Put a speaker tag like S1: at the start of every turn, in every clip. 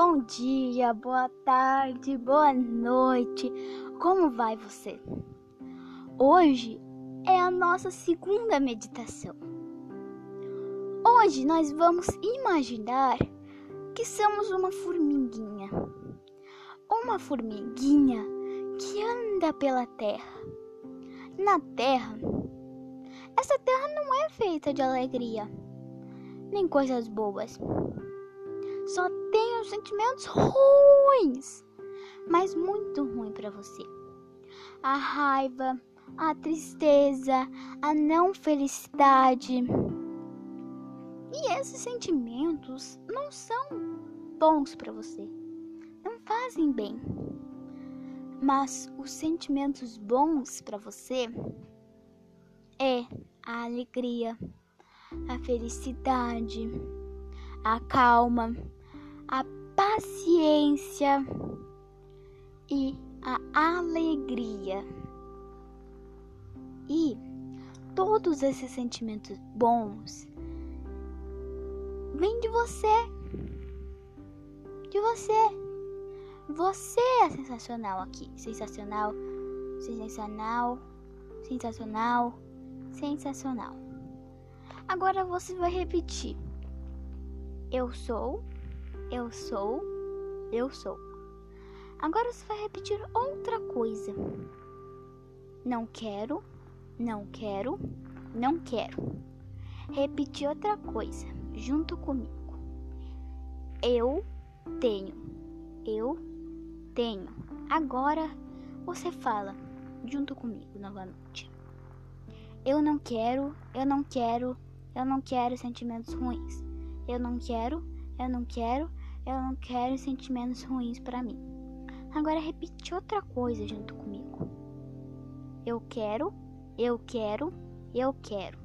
S1: Bom dia, boa tarde, boa noite. Como vai você? Hoje é a nossa segunda meditação. Hoje nós vamos imaginar que somos uma formiguinha. Uma formiguinha que anda pela terra. Na terra, essa terra não é feita de alegria, nem coisas boas só tenho sentimentos ruins, mas muito ruim para você. A raiva, a tristeza, a não felicidade. E esses sentimentos não são bons para você, não fazem bem. Mas os sentimentos bons para você é a alegria, a felicidade, a calma, a paciência e a alegria. E todos esses sentimentos bons vêm de você. De você. Você é sensacional aqui. Sensacional, sensacional, sensacional, sensacional. Agora você vai repetir. Eu sou eu sou, eu sou. Agora você vai repetir outra coisa. Não quero, não quero, não quero. Repetir outra coisa junto comigo. Eu tenho, eu tenho. Agora você fala junto comigo novamente. Eu não quero, eu não quero, eu não quero sentimentos ruins. Eu não quero, eu não quero, eu não quero sentimentos ruins para mim. Agora repete outra coisa junto comigo. Eu quero, eu quero, eu quero.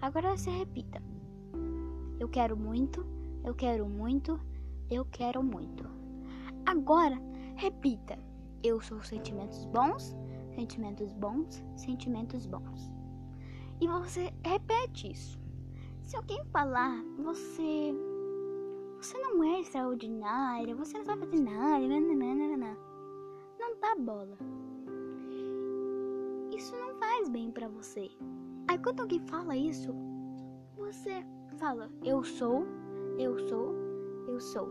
S1: Agora você repita. Eu quero muito, eu quero muito, eu quero muito. Agora repita. Eu sou sentimentos bons, sentimentos bons, sentimentos bons. E você repete isso. Se alguém falar, você você não é extraordinária, você não sabe fazer nada, nananana. não dá bola. Isso não faz bem para você. Aí quando alguém fala isso, você fala: Eu sou, eu sou, eu sou.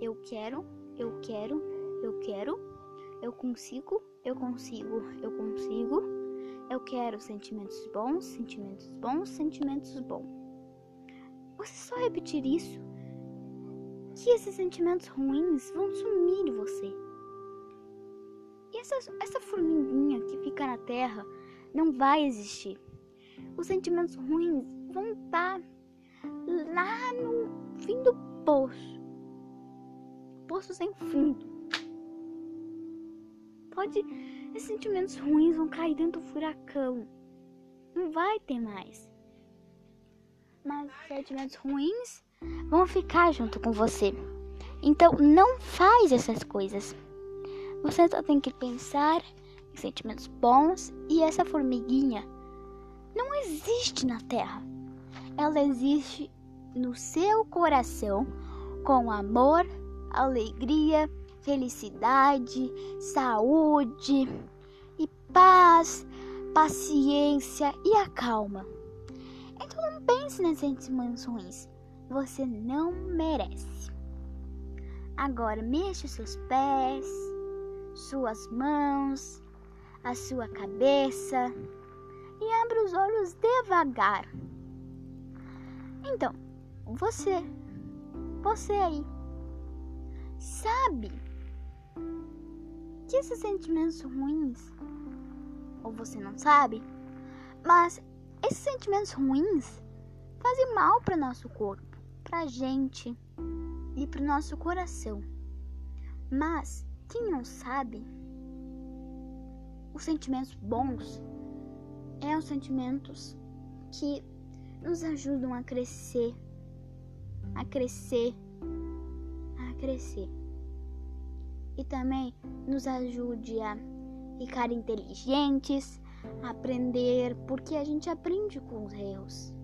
S1: Eu quero, eu quero, eu quero. Eu consigo, eu consigo, eu consigo. Eu quero sentimentos bons, sentimentos bons, sentimentos bons. Você só repetir isso que esses sentimentos ruins vão sumir de você. E essa, essa formiguinha que fica na terra não vai existir. Os sentimentos ruins vão estar lá no fim do poço poço sem fundo. Pode. Esses sentimentos ruins vão cair dentro do furacão. Não vai ter mais. Mas sentimentos ruins vão ficar junto com você. Então não faz essas coisas. Você só tem que pensar em sentimentos bons e essa formiguinha não existe na Terra. Ela existe no seu coração com amor, alegria, felicidade, saúde e paz, paciência e a calma. Então não pense nas sentimentos ruins você não merece. Agora mexa seus pés, suas mãos, a sua cabeça e abra os olhos devagar. Então, você, você aí, sabe que esses sentimentos ruins, ou você não sabe, mas esses sentimentos ruins fazem mal para nosso corpo para a gente e para o nosso coração. Mas quem não sabe, os sentimentos bons é os sentimentos que nos ajudam a crescer, a crescer, a crescer. E também nos ajude a ficar inteligentes, a aprender, porque a gente aprende com os erros.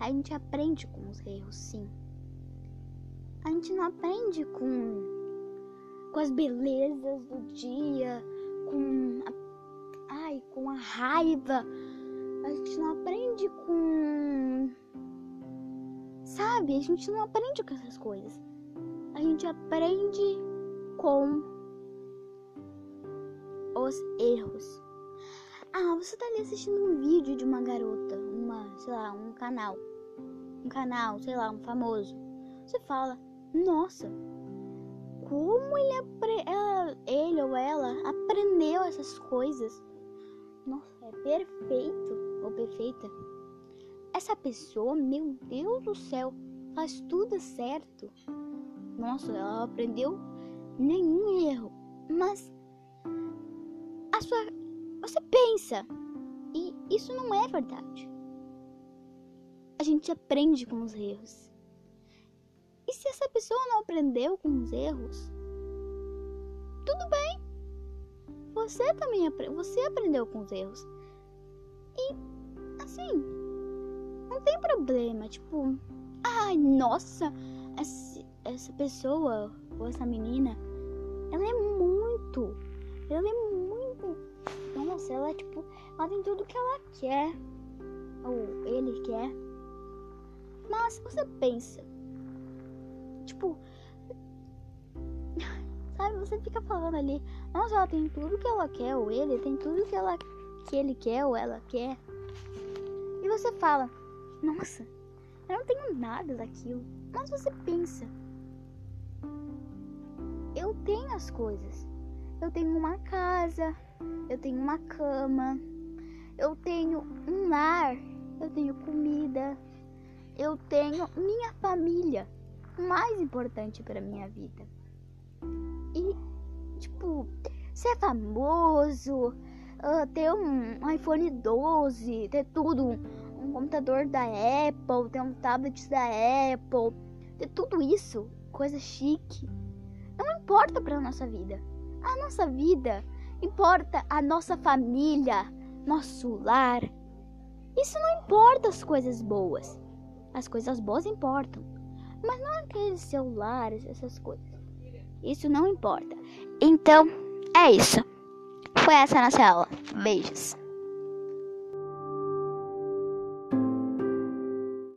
S1: A gente aprende com os erros, sim. A gente não aprende com, com as belezas do dia, com a, ai, com a raiva. A gente não aprende com. Sabe? A gente não aprende com essas coisas. A gente aprende com os erros. Ah, você tá ali assistindo um vídeo de uma garota, sei lá, um canal. Um canal, sei lá, um famoso. Você fala, nossa, como ele, ela, ele ou ela aprendeu essas coisas? Nossa, é perfeito ou perfeita. Essa pessoa, meu Deus do céu, faz tudo certo. Nossa, ela aprendeu nenhum erro. Mas a sua você pensa e isso não é verdade. A gente aprende com os erros. E se essa pessoa não aprendeu com os erros, tudo bem. Você também você aprendeu com os erros. E assim, não tem problema, tipo, ai, nossa, essa, essa pessoa ou essa menina, ela é muito, ela é muito, nossa, ela tipo, ela tem tudo que ela quer, ou ele quer. Mas você pensa, Tipo, sabe, você fica falando ali, nossa, ela tem tudo que ela quer, ou ele tem tudo que ela que ele quer ou ela quer. E você fala, nossa, eu não tenho nada daquilo. Mas você pensa, eu tenho as coisas. Eu tenho uma casa, eu tenho uma cama, eu tenho um lar, eu tenho comida, eu tenho minha família mais importante para minha vida. E, tipo, ser famoso, uh, ter um iPhone 12, ter tudo, um computador da Apple, ter um tablet da Apple, ter tudo isso, coisa chique, não importa para nossa vida. A nossa vida importa a nossa família, nosso lar. Isso não importa as coisas boas. As coisas boas importam. Mas não aqueles celulares, essas coisas. Isso não importa. Então, é isso. Foi essa a nossa aula. Beijos.